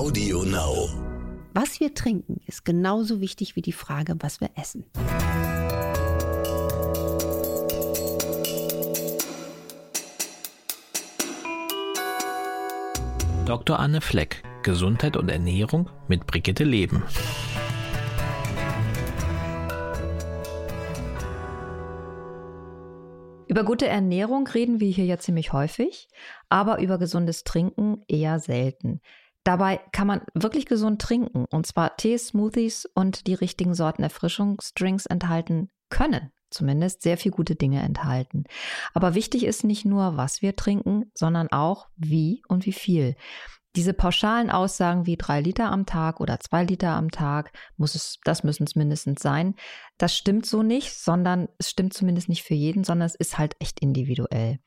Audio Now. Was wir trinken, ist genauso wichtig wie die Frage, was wir essen. Dr. Anne Fleck, Gesundheit und Ernährung mit Brigitte Leben. Über gute Ernährung reden wir hier ja ziemlich häufig, aber über gesundes Trinken eher selten. Dabei kann man wirklich gesund trinken und zwar Tee, Smoothies und die richtigen Sorten Erfrischungsdrinks enthalten können zumindest sehr viel gute Dinge enthalten. Aber wichtig ist nicht nur, was wir trinken, sondern auch wie und wie viel. Diese pauschalen Aussagen wie drei Liter am Tag oder zwei Liter am Tag, muss es, das müssen es mindestens sein. Das stimmt so nicht, sondern es stimmt zumindest nicht für jeden, sondern es ist halt echt individuell.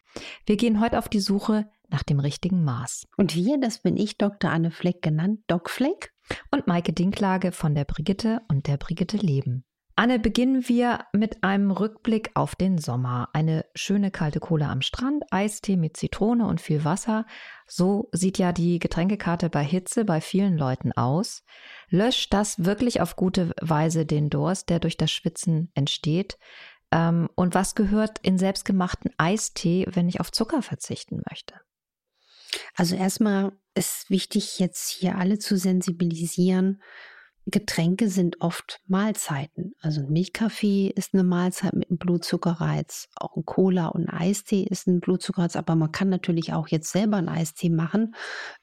Wir gehen heute auf die Suche nach dem richtigen Maß. Und wir, das bin ich, Dr. Anne Fleck genannt, Doc Fleck. Und Maike Dinklage von der Brigitte und der Brigitte Leben. Anne, beginnen wir mit einem Rückblick auf den Sommer. Eine schöne kalte Kohle am Strand, Eistee mit Zitrone und viel Wasser. So sieht ja die Getränkekarte bei Hitze bei vielen Leuten aus. Löscht das wirklich auf gute Weise den Durst, der durch das Schwitzen entsteht? Ähm, und was gehört in selbstgemachten Eistee, wenn ich auf Zucker verzichten möchte? Also erstmal ist wichtig, jetzt hier alle zu sensibilisieren Getränke sind oft Mahlzeiten. Also ein Milchkaffee ist eine Mahlzeit mit einem Blutzuckerreiz. Auch ein Cola und ein Eistee ist ein Blutzuckerreiz. Aber man kann natürlich auch jetzt selber einen Eistee machen,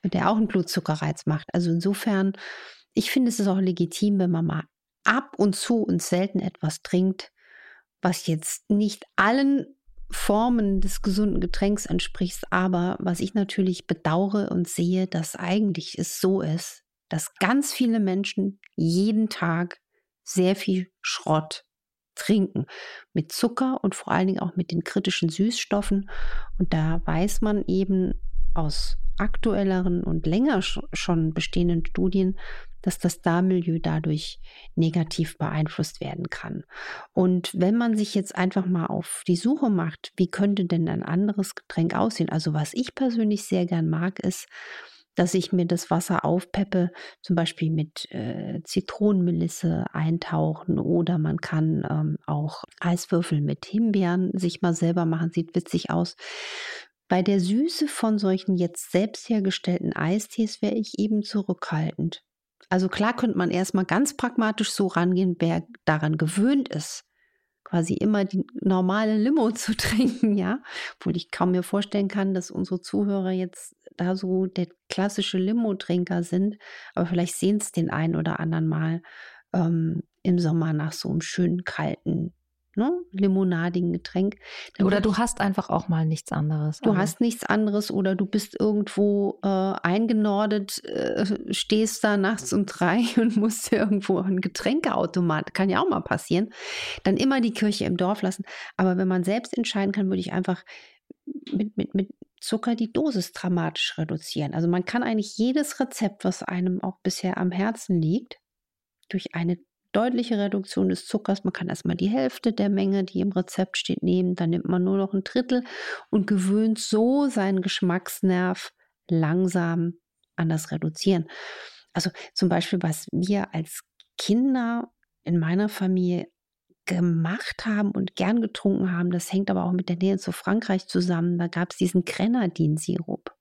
der auch einen Blutzuckerreiz macht. Also insofern, ich finde es ist auch legitim, wenn man mal ab und zu und selten etwas trinkt, was jetzt nicht allen Formen des gesunden Getränks entspricht. Aber was ich natürlich bedauere und sehe, dass eigentlich es so ist, dass ganz viele Menschen jeden Tag sehr viel Schrott trinken. Mit Zucker und vor allen Dingen auch mit den kritischen Süßstoffen. Und da weiß man eben aus aktuelleren und länger schon bestehenden Studien, dass das Darmmilieu dadurch negativ beeinflusst werden kann. Und wenn man sich jetzt einfach mal auf die Suche macht, wie könnte denn ein anderes Getränk aussehen? Also was ich persönlich sehr gern mag, ist dass ich mir das Wasser aufpeppe, zum Beispiel mit äh, Zitronenmelisse eintauchen oder man kann ähm, auch Eiswürfel mit Himbeeren sich mal selber machen, sieht witzig aus. Bei der Süße von solchen jetzt selbst hergestellten Eistees wäre ich eben zurückhaltend. Also klar könnte man erstmal ganz pragmatisch so rangehen, wer daran gewöhnt ist, quasi immer die normale Limo zu trinken, ja. Obwohl ich kaum mir vorstellen kann, dass unsere Zuhörer jetzt da so der klassische Limo-Trinker sind, aber vielleicht sehen es den einen oder anderen mal ähm, im Sommer nach so einem schönen kalten ne, limonadigen Getränk. Dann oder du hast einfach auch mal nichts anderes. Du also. hast nichts anderes oder du bist irgendwo äh, eingenordet, äh, stehst da nachts um drei und musst irgendwo ein Getränkeautomat, kann ja auch mal passieren. Dann immer die Kirche im Dorf lassen. Aber wenn man selbst entscheiden kann, würde ich einfach mit, mit, mit Zucker die Dosis dramatisch reduzieren. Also man kann eigentlich jedes Rezept, was einem auch bisher am Herzen liegt, durch eine deutliche Reduktion des Zuckers, man kann erstmal die Hälfte der Menge, die im Rezept steht, nehmen, dann nimmt man nur noch ein Drittel und gewöhnt so seinen Geschmacksnerv langsam an das Reduzieren. Also zum Beispiel, was wir als Kinder in meiner Familie gemacht haben und gern getrunken haben. Das hängt aber auch mit der Nähe zu Frankreich zusammen. Da gab es diesen Grenadinsirup.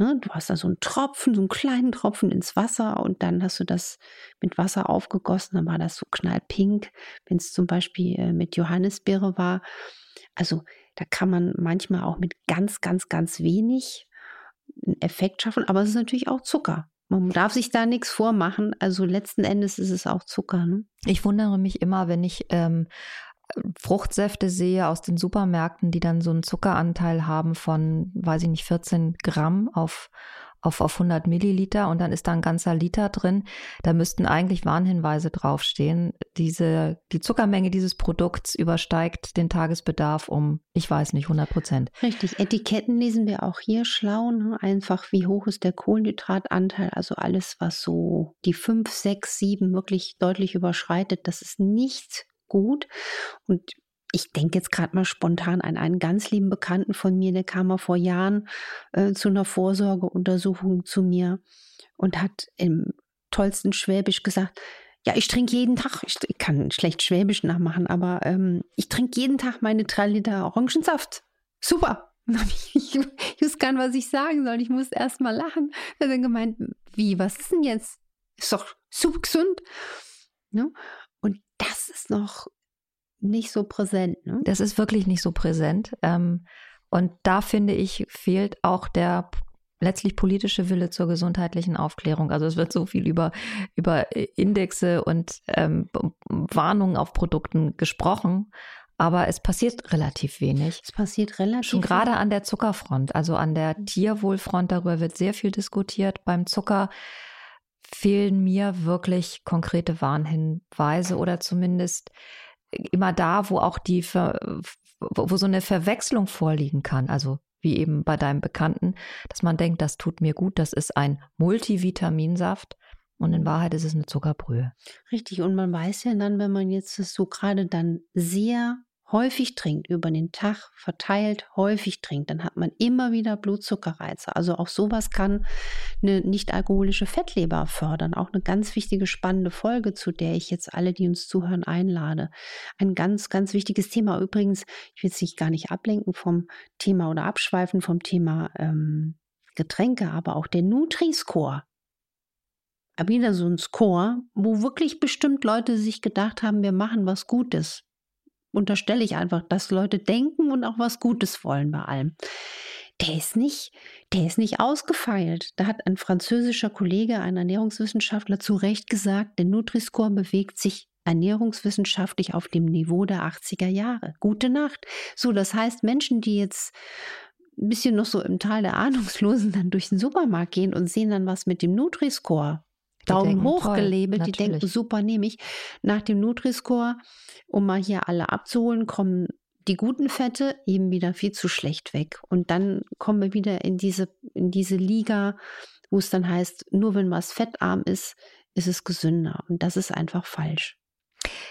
Ne, du hast da so einen Tropfen, so einen kleinen Tropfen ins Wasser und dann hast du das mit Wasser aufgegossen. Dann war das so knallpink, wenn es zum Beispiel äh, mit Johannisbeere war. Also da kann man manchmal auch mit ganz, ganz, ganz wenig einen Effekt schaffen, aber es ist natürlich auch Zucker. Man darf sich da nichts vormachen. Also letzten Endes ist es auch Zucker. Ne? Ich wundere mich immer, wenn ich ähm, Fruchtsäfte sehe aus den Supermärkten, die dann so einen Zuckeranteil haben von, weiß ich nicht, 14 Gramm auf, auf, auf 100 Milliliter und dann ist da ein ganzer Liter drin. Da müssten eigentlich Warnhinweise draufstehen. Diese, die Zuckermenge dieses Produkts übersteigt den Tagesbedarf um, ich weiß nicht, 100 Prozent. Richtig. Etiketten lesen wir auch hier schlau. Ne? Einfach, wie hoch ist der Kohlenhydratanteil? Also alles, was so die 5, 6, 7 wirklich deutlich überschreitet, das ist nicht gut. Und ich denke jetzt gerade mal spontan an einen ganz lieben Bekannten von mir, der kam mal vor Jahren äh, zu einer Vorsorgeuntersuchung zu mir und hat im tollsten Schwäbisch gesagt, ja, ich trinke jeden Tag, ich, ich, kann schlecht Schwäbisch nachmachen, aber ähm, ich trinke jeden Tag meine drei Liter Orangensaft. Super. Ich, ich wusste gar nicht, was ich sagen soll. Ich musste erst mal lachen. Er hat dann gemeint, wie, was ist denn jetzt? Ist doch super gesund. Ne? Das ist noch nicht so präsent. Ne? Das ist wirklich nicht so präsent. Ähm, und da finde ich, fehlt auch der letztlich politische Wille zur gesundheitlichen Aufklärung. Also es wird so viel über, über Indexe und ähm, Warnungen auf Produkten gesprochen, aber es passiert relativ wenig. Es passiert relativ Schon gerade an der Zuckerfront, also an der Tierwohlfront, darüber wird sehr viel diskutiert. Beim Zucker fehlen mir wirklich konkrete Warnhinweise oder zumindest immer da, wo auch die, wo so eine Verwechslung vorliegen kann. Also wie eben bei deinem Bekannten, dass man denkt, das tut mir gut, das ist ein Multivitaminsaft. Und in Wahrheit ist es eine Zuckerbrühe. Richtig. Und man weiß ja dann, wenn man jetzt so gerade dann sehr häufig trinkt, über den Tag verteilt häufig trinkt, dann hat man immer wieder Blutzuckerreize. Also auch sowas kann eine nicht alkoholische Fettleber fördern. Auch eine ganz wichtige, spannende Folge, zu der ich jetzt alle, die uns zuhören, einlade. Ein ganz, ganz wichtiges Thema. Übrigens, ich will sich gar nicht ablenken vom Thema oder abschweifen vom Thema ähm, Getränke, aber auch der Nutri-Score wieder so ein Score, wo wirklich bestimmt Leute sich gedacht haben, wir machen was Gutes unterstelle ich einfach, dass Leute denken und auch was Gutes wollen bei allem. Der ist nicht, der ist nicht ausgefeilt. Da hat ein französischer Kollege, ein Ernährungswissenschaftler, zu Recht gesagt, der Nutri-Score bewegt sich ernährungswissenschaftlich auf dem Niveau der 80er Jahre. Gute Nacht. So, das heißt, Menschen, die jetzt ein bisschen noch so im Tal der Ahnungslosen dann durch den Supermarkt gehen und sehen dann was mit dem Nutri-Score, Daumen hoch gelabelt, die denken, super, nehme ich. Nach dem Nutri-Score, um mal hier alle abzuholen, kommen die guten Fette eben wieder viel zu schlecht weg. Und dann kommen wir wieder in diese, in diese Liga, wo es dann heißt, nur wenn was fettarm ist, ist es gesünder. Und das ist einfach falsch.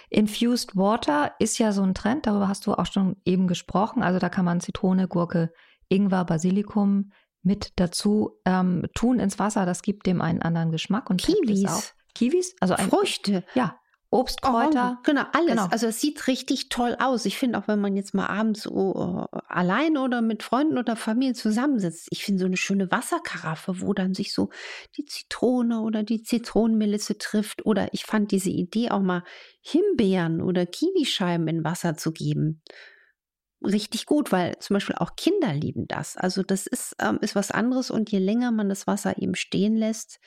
Infused Water ist ja so ein Trend, darüber hast du auch schon eben gesprochen. Also da kann man Zitrone, Gurke, Ingwer, Basilikum, mit dazu ähm, tun ins Wasser. Das gibt dem einen anderen Geschmack. Und Kiwis. Kiwis? Also ein, Früchte. Ja. Obstkräuter. Oh, genau, alles. Genau. Also es sieht richtig toll aus. Ich finde auch, wenn man jetzt mal abends so uh, allein oder mit Freunden oder Familie zusammensitzt, ich finde so eine schöne Wasserkaraffe, wo dann sich so die Zitrone oder die Zitronenmelisse trifft. Oder ich fand diese Idee auch mal Himbeeren oder Kiwischeiben in Wasser zu geben richtig gut, weil zum Beispiel auch Kinder lieben das. Also das ist, ähm, ist was anderes und je länger man das Wasser eben stehen lässt,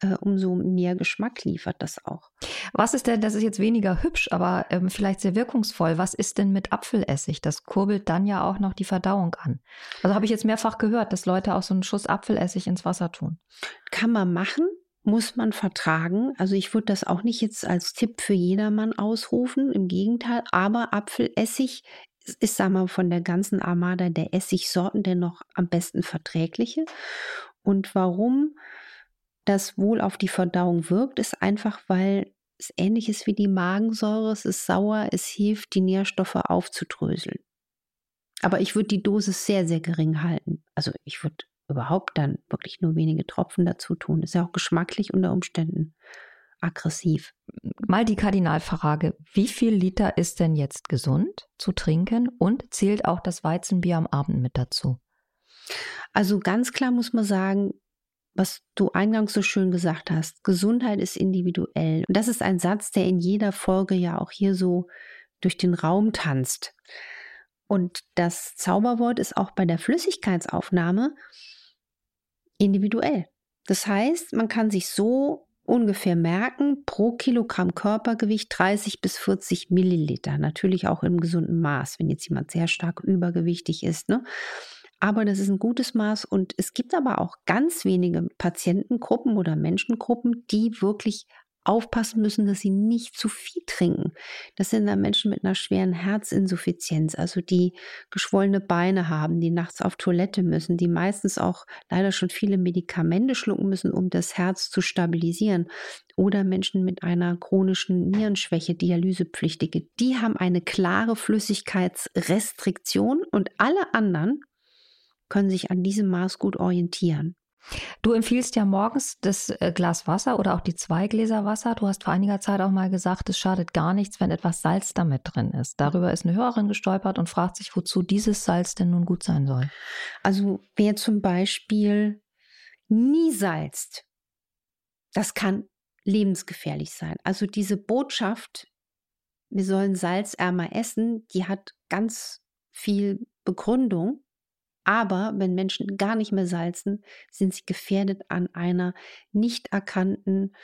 äh, umso mehr Geschmack liefert das auch. Was ist denn, das ist jetzt weniger hübsch, aber ähm, vielleicht sehr wirkungsvoll, was ist denn mit Apfelessig? Das kurbelt dann ja auch noch die Verdauung an. Also habe ich jetzt mehrfach gehört, dass Leute auch so einen Schuss Apfelessig ins Wasser tun. Kann man machen, muss man vertragen. Also ich würde das auch nicht jetzt als Tipp für jedermann ausrufen, im Gegenteil, aber Apfelessig ist, sagen wir, von der ganzen Armada der Essigsorten der noch am besten verträgliche. Und warum das wohl auf die Verdauung wirkt, ist einfach, weil es ähnlich ist wie die Magensäure. Es ist sauer, es hilft, die Nährstoffe aufzudröseln. Aber ich würde die Dosis sehr, sehr gering halten. Also ich würde überhaupt dann wirklich nur wenige Tropfen dazu tun. Ist ja auch geschmacklich unter Umständen aggressiv. Mal die Kardinalfrage, wie viel Liter ist denn jetzt gesund zu trinken und zählt auch das Weizenbier am Abend mit dazu? Also ganz klar muss man sagen, was du eingangs so schön gesagt hast, Gesundheit ist individuell. Und das ist ein Satz, der in jeder Folge ja auch hier so durch den Raum tanzt. Und das Zauberwort ist auch bei der Flüssigkeitsaufnahme individuell. Das heißt, man kann sich so ungefähr merken, pro Kilogramm Körpergewicht 30 bis 40 Milliliter. Natürlich auch im gesunden Maß, wenn jetzt jemand sehr stark übergewichtig ist. Ne? Aber das ist ein gutes Maß und es gibt aber auch ganz wenige Patientengruppen oder Menschengruppen, die wirklich aufpassen müssen, dass sie nicht zu viel trinken. Das sind dann Menschen mit einer schweren Herzinsuffizienz, also die geschwollene Beine haben, die nachts auf Toilette müssen, die meistens auch leider schon viele Medikamente schlucken müssen, um das Herz zu stabilisieren. Oder Menschen mit einer chronischen Nierenschwäche, Dialysepflichtige, die haben eine klare Flüssigkeitsrestriktion und alle anderen können sich an diesem Maß gut orientieren. Du empfiehlst ja morgens das äh, Glas Wasser oder auch die zwei Gläser Wasser. Du hast vor einiger Zeit auch mal gesagt, es schadet gar nichts, wenn etwas Salz damit drin ist. Darüber ist eine Hörerin gestolpert und fragt sich, wozu dieses Salz denn nun gut sein soll. Also wer zum Beispiel nie salzt, das kann lebensgefährlich sein. Also diese Botschaft, wir sollen salzärmer essen, die hat ganz viel Begründung. Aber wenn Menschen gar nicht mehr salzen, sind sie gefährdet an einer nicht erkannten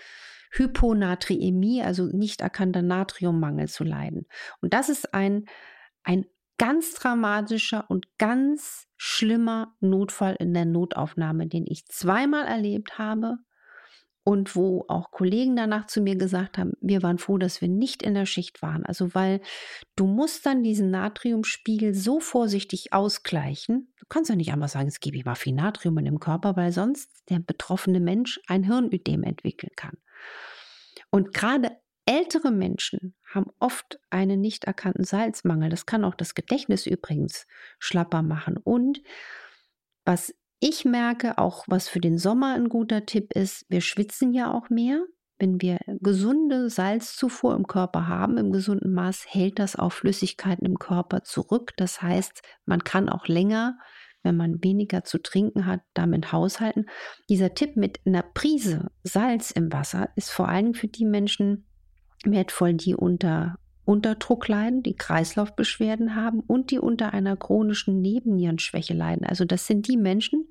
Hyponatriämie, also nicht erkannter Natriummangel zu leiden. Und das ist ein, ein ganz dramatischer und ganz schlimmer Notfall in der Notaufnahme, den ich zweimal erlebt habe und wo auch Kollegen danach zu mir gesagt haben, wir waren froh, dass wir nicht in der Schicht waren. Also weil du musst dann diesen Natriumspiegel so vorsichtig ausgleichen. Du kannst ja nicht einfach sagen, es gebe ich mal viel Natrium in dem Körper, weil sonst der betroffene Mensch ein Hirnödem entwickeln kann. Und gerade ältere Menschen haben oft einen nicht erkannten Salzmangel. Das kann auch das Gedächtnis übrigens schlapper machen. Und was ich merke auch, was für den Sommer ein guter Tipp ist, wir schwitzen ja auch mehr. Wenn wir gesunde Salzzufuhr im Körper haben, im gesunden Maß, hält das auch Flüssigkeiten im Körper zurück. Das heißt, man kann auch länger, wenn man weniger zu trinken hat, damit haushalten. Dieser Tipp mit einer Prise Salz im Wasser ist vor allem für die Menschen wertvoll, die unter Unterdruck leiden, die Kreislaufbeschwerden haben und die unter einer chronischen Nebennierenschwäche leiden. Also das sind die Menschen,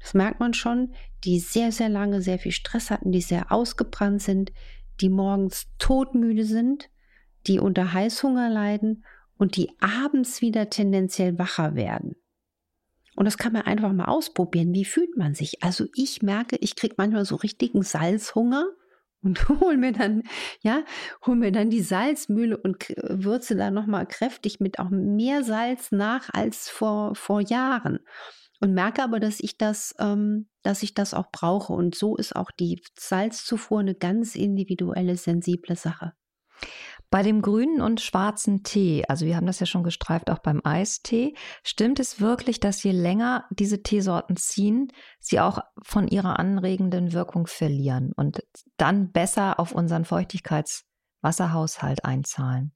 das merkt man schon, die sehr, sehr lange sehr viel Stress hatten, die sehr ausgebrannt sind, die morgens todmüde sind, die unter Heißhunger leiden und die abends wieder tendenziell wacher werden. Und das kann man einfach mal ausprobieren. Wie fühlt man sich? Also ich merke, ich kriege manchmal so richtigen Salzhunger und hol mir dann, ja, hol mir dann die Salzmühle und würze da nochmal kräftig mit auch mehr Salz nach als vor, vor Jahren. Und merke aber, dass ich das, ähm, dass ich das auch brauche. Und so ist auch die Salzzufuhr eine ganz individuelle, sensible Sache. Bei dem grünen und schwarzen Tee, also wir haben das ja schon gestreift auch beim Eistee, stimmt es wirklich, dass je länger diese Teesorten ziehen, sie auch von ihrer anregenden Wirkung verlieren und dann besser auf unseren Feuchtigkeitswasserhaushalt einzahlen?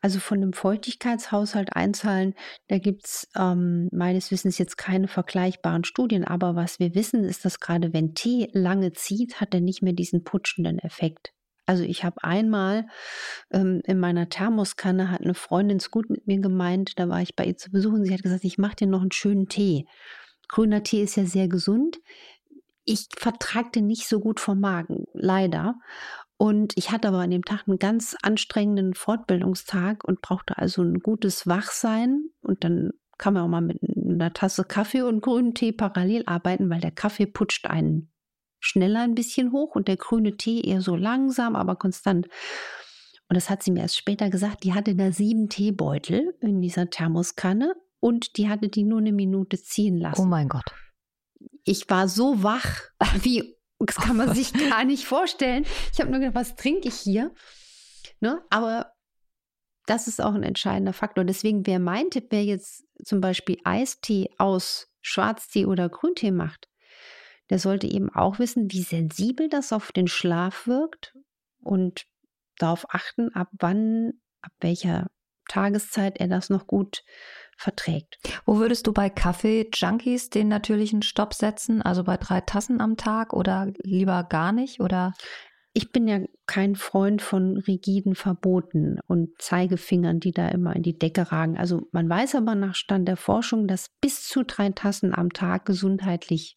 Also von dem Feuchtigkeitshaushalt einzahlen, da gibt es ähm, meines Wissens jetzt keine vergleichbaren Studien, aber was wir wissen, ist, dass gerade wenn Tee lange zieht, hat er nicht mehr diesen putschenden Effekt. Also ich habe einmal ähm, in meiner Thermoskanne hat eine Freundin es gut mit mir gemeint, da war ich bei ihr zu besuchen. Sie hat gesagt, ich mache dir noch einen schönen Tee. Grüner Tee ist ja sehr gesund. Ich vertrage den nicht so gut vom Magen, leider. Und ich hatte aber an dem Tag einen ganz anstrengenden Fortbildungstag und brauchte also ein gutes Wachsein. Und dann kann man auch mal mit einer Tasse Kaffee und grünen Tee parallel arbeiten, weil der Kaffee putscht einen schneller ein bisschen hoch und der grüne Tee eher so langsam, aber konstant. Und das hat sie mir erst später gesagt. Die hatte da sieben Teebeutel in dieser Thermoskanne und die hatte die nur eine Minute ziehen lassen. Oh mein Gott. Ich war so wach, wie, das kann man sich gar nicht vorstellen. Ich habe nur gedacht, was trinke ich hier? Ne? Aber das ist auch ein entscheidender Faktor. Deswegen wäre mein Tipp, wer jetzt zum Beispiel Eistee aus Schwarztee oder Grüntee macht, der sollte eben auch wissen, wie sensibel das auf den Schlaf wirkt und darauf achten, ab wann, ab welcher Tageszeit er das noch gut verträgt. Wo würdest du bei Kaffee-Junkies den natürlichen Stopp setzen? Also bei drei Tassen am Tag oder lieber gar nicht? Oder? Ich bin ja kein Freund von rigiden Verboten und Zeigefingern, die da immer in die Decke ragen. Also man weiß aber nach Stand der Forschung, dass bis zu drei Tassen am Tag gesundheitlich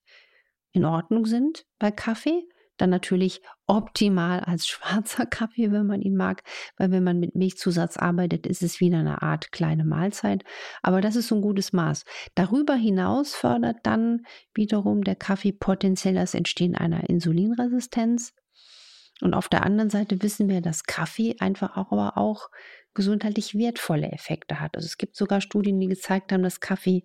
in Ordnung sind bei Kaffee. Dann natürlich optimal als schwarzer Kaffee, wenn man ihn mag, weil wenn man mit Milchzusatz arbeitet, ist es wieder eine Art kleine Mahlzeit. Aber das ist so ein gutes Maß. Darüber hinaus fördert dann wiederum der Kaffee potenziell das Entstehen einer Insulinresistenz. Und auf der anderen Seite wissen wir, dass Kaffee einfach auch, aber auch gesundheitlich wertvolle Effekte hat. Also es gibt sogar Studien, die gezeigt haben, dass Kaffee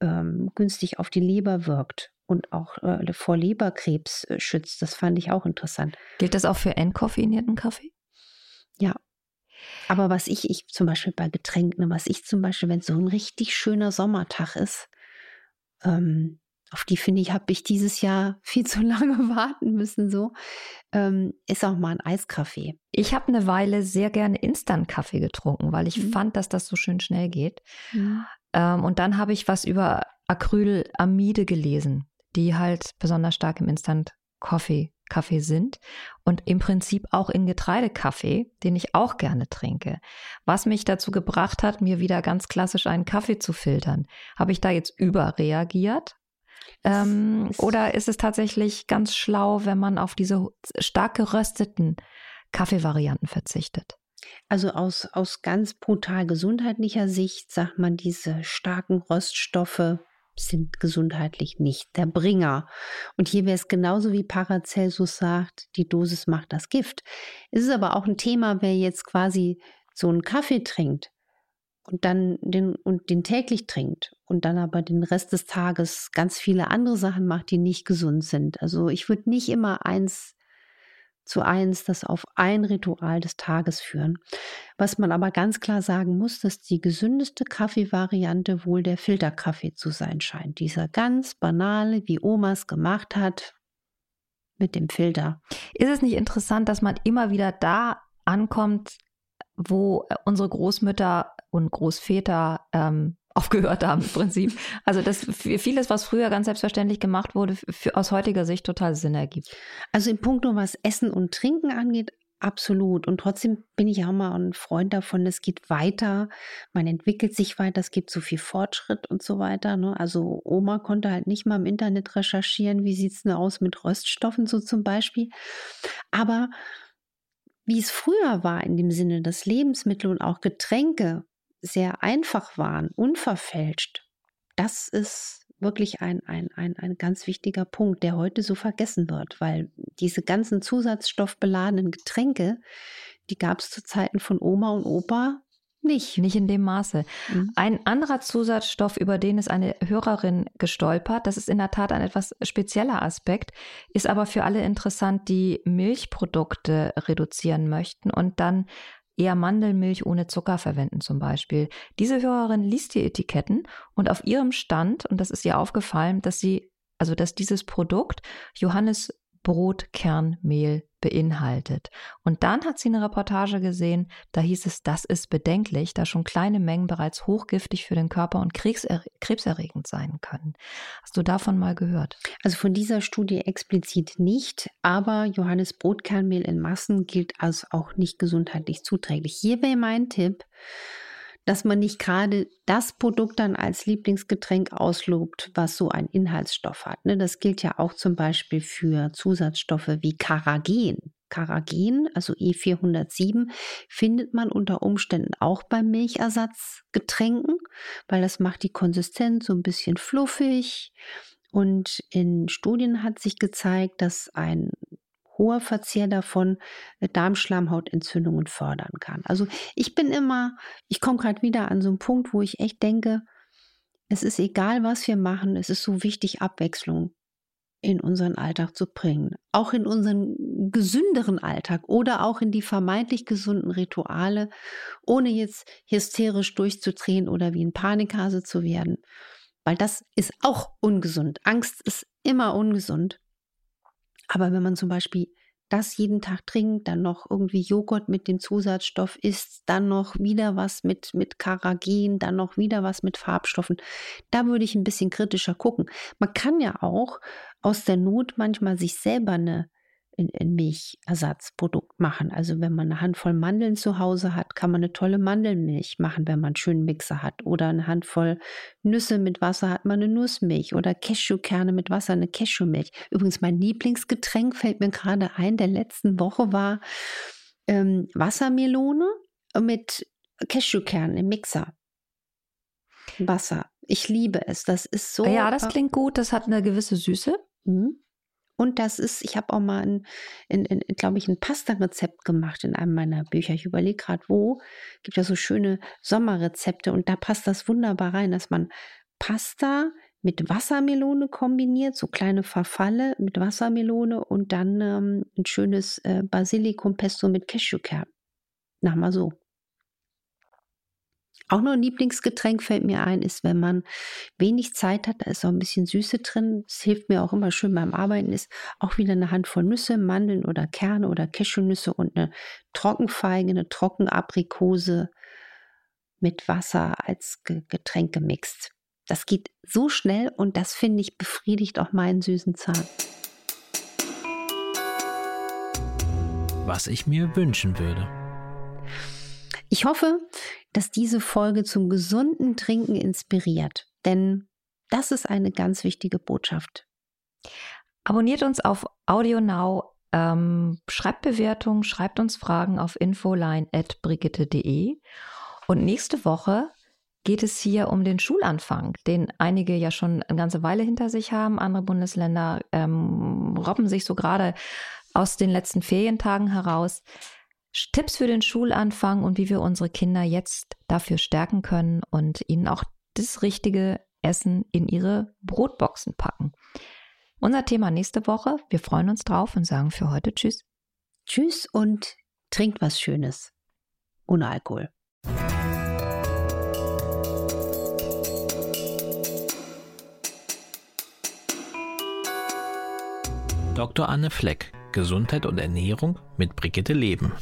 ähm, günstig auf die Leber wirkt und auch äh, vor Leberkrebs äh, schützt. Das fand ich auch interessant. Gilt das auch für entkoffinierten Kaffee? Ja. Aber was ich, ich zum Beispiel bei Getränken, was ich zum Beispiel, wenn es so ein richtig schöner Sommertag ist, ähm, auf die finde ich, habe ich dieses Jahr viel zu lange warten müssen, so, ähm, ist auch mal ein Eiskaffee. Ich habe eine Weile sehr gerne Instant-Kaffee getrunken, weil ich mhm. fand, dass das so schön schnell geht. Mhm. Ähm, und dann habe ich was über Acrylamide gelesen, die halt besonders stark im Instant-Coffee Kaffee sind und im Prinzip auch in Getreidekaffee, den ich auch gerne trinke. Was mich dazu gebracht hat, mir wieder ganz klassisch einen Kaffee zu filtern. Habe ich da jetzt überreagiert? Ähm, oder ist es tatsächlich ganz schlau, wenn man auf diese stark gerösteten Kaffeevarianten verzichtet? Also aus, aus ganz brutal gesundheitlicher Sicht sagt man, diese starken Röststoffe sind gesundheitlich nicht der Bringer. Und hier wäre es genauso wie Paracelsus sagt, die Dosis macht das Gift. Es ist aber auch ein Thema, wer jetzt quasi so einen Kaffee trinkt und dann den und den täglich trinkt und dann aber den Rest des Tages ganz viele andere Sachen macht, die nicht gesund sind. Also ich würde nicht immer eins zu eins das auf ein Ritual des Tages führen. Was man aber ganz klar sagen muss, dass die gesündeste Kaffeevariante wohl der Filterkaffee zu sein scheint. Dieser ganz banale, wie Omas gemacht hat, mit dem Filter. Ist es nicht interessant, dass man immer wieder da ankommt, wo äh, unsere Großmütter und Großväter ähm, aufgehört haben im Prinzip. Also dass vieles, was früher ganz selbstverständlich gemacht wurde, für, aus heutiger Sicht total Sinn ergibt. Also im Punkt, was Essen und Trinken angeht, absolut. Und trotzdem bin ich auch mal ein Freund davon, es geht weiter, man entwickelt sich weiter, es gibt so viel Fortschritt und so weiter. Ne? Also Oma konnte halt nicht mal im Internet recherchieren, wie sieht es denn aus mit Röststoffen so zum Beispiel. Aber wie es früher war in dem Sinne, dass Lebensmittel und auch Getränke sehr einfach waren, unverfälscht, das ist wirklich ein, ein, ein, ein ganz wichtiger Punkt, der heute so vergessen wird, weil diese ganzen zusatzstoffbeladenen Getränke, die gab es zu Zeiten von Oma und Opa nicht. Nicht in dem Maße. Mhm. Ein anderer Zusatzstoff, über den ist eine Hörerin gestolpert, das ist in der Tat ein etwas spezieller Aspekt, ist aber für alle interessant, die Milchprodukte reduzieren möchten und dann eher Mandelmilch ohne Zucker verwenden zum Beispiel. Diese Hörerin liest die Etiketten und auf ihrem Stand, und das ist ihr aufgefallen, dass sie, also dass dieses Produkt Johannes Brotkernmehl beinhaltet. Und dann hat sie eine Reportage gesehen, da hieß es, das ist bedenklich, da schon kleine Mengen bereits hochgiftig für den Körper und krebser krebserregend sein können. Hast du davon mal gehört? Also von dieser Studie explizit nicht, aber Johannes Brotkernmehl in Massen gilt als auch nicht gesundheitlich zuträglich. Hier wäre mein Tipp, dass man nicht gerade das Produkt dann als Lieblingsgetränk auslobt, was so einen Inhaltsstoff hat. Ne? Das gilt ja auch zum Beispiel für Zusatzstoffe wie Karagen. Karagen, also E407, findet man unter Umständen auch bei Milchersatzgetränken, weil das macht die Konsistenz so ein bisschen fluffig. Und in Studien hat sich gezeigt, dass ein hoher Verzehr davon äh, Darmschlammhautentzündungen fördern kann. Also ich bin immer, ich komme gerade wieder an so einen Punkt, wo ich echt denke, es ist egal, was wir machen, es ist so wichtig, Abwechslung in unseren Alltag zu bringen. Auch in unseren gesünderen Alltag oder auch in die vermeintlich gesunden Rituale, ohne jetzt hysterisch durchzudrehen oder wie ein Panikhase zu werden. Weil das ist auch ungesund. Angst ist immer ungesund. Aber wenn man zum Beispiel das jeden Tag trinkt, dann noch irgendwie Joghurt mit dem Zusatzstoff isst, dann noch wieder was mit, mit Karagen, dann noch wieder was mit Farbstoffen, da würde ich ein bisschen kritischer gucken. Man kann ja auch aus der Not manchmal sich selber eine in, in Milchersatzprodukt machen. Also wenn man eine Handvoll Mandeln zu Hause hat, kann man eine tolle Mandelmilch machen, wenn man einen schönen Mixer hat. Oder eine Handvoll Nüsse mit Wasser hat man eine Nussmilch. Oder Cashewkerne mit Wasser eine Cashewmilch. Übrigens, mein Lieblingsgetränk fällt mir gerade ein, der letzten Woche war ähm, Wassermelone mit Cashewkernen im Mixer. Wasser. Ich liebe es. Das ist so. Ja, das klingt gut. Das hat eine gewisse Süße. Mhm. Und das ist, ich habe auch mal, ein, in, in, glaube ich, ein Pasta-Rezept gemacht in einem meiner Bücher. Ich überlege gerade, wo. Gibt ja so schöne Sommerrezepte und da passt das wunderbar rein, dass man Pasta mit Wassermelone kombiniert, so kleine Verfalle mit Wassermelone und dann ähm, ein schönes äh, Basilikumpesto mit Cashewkern. Na mal so. Auch noch ein Lieblingsgetränk fällt mir ein, ist, wenn man wenig Zeit hat, da ist auch ein bisschen Süße drin. Das hilft mir auch immer schön beim Arbeiten, ist auch wieder eine Handvoll Nüsse, Mandeln oder Kerne oder Cashewnüsse und eine Trockenfeige, eine Trockenaprikose mit Wasser als Getränk gemixt. Das geht so schnell und das finde ich befriedigt auch meinen süßen Zahn. Was ich mir wünschen würde. Ich hoffe, dass diese Folge zum gesunden Trinken inspiriert, denn das ist eine ganz wichtige Botschaft. Abonniert uns auf AudioNow, ähm, schreibt Bewertungen, schreibt uns Fragen auf infoline.brigitte.de und nächste Woche geht es hier um den Schulanfang, den einige ja schon eine ganze Weile hinter sich haben. Andere Bundesländer ähm, robben sich so gerade aus den letzten Ferientagen heraus. Tipps für den Schulanfang und wie wir unsere Kinder jetzt dafür stärken können und ihnen auch das richtige Essen in ihre Brotboxen packen. Unser Thema nächste Woche. Wir freuen uns drauf und sagen für heute Tschüss. Tschüss und trinkt was Schönes. Ohne Alkohol. Dr. Anne Fleck Gesundheit und Ernährung mit Brigitte Leben.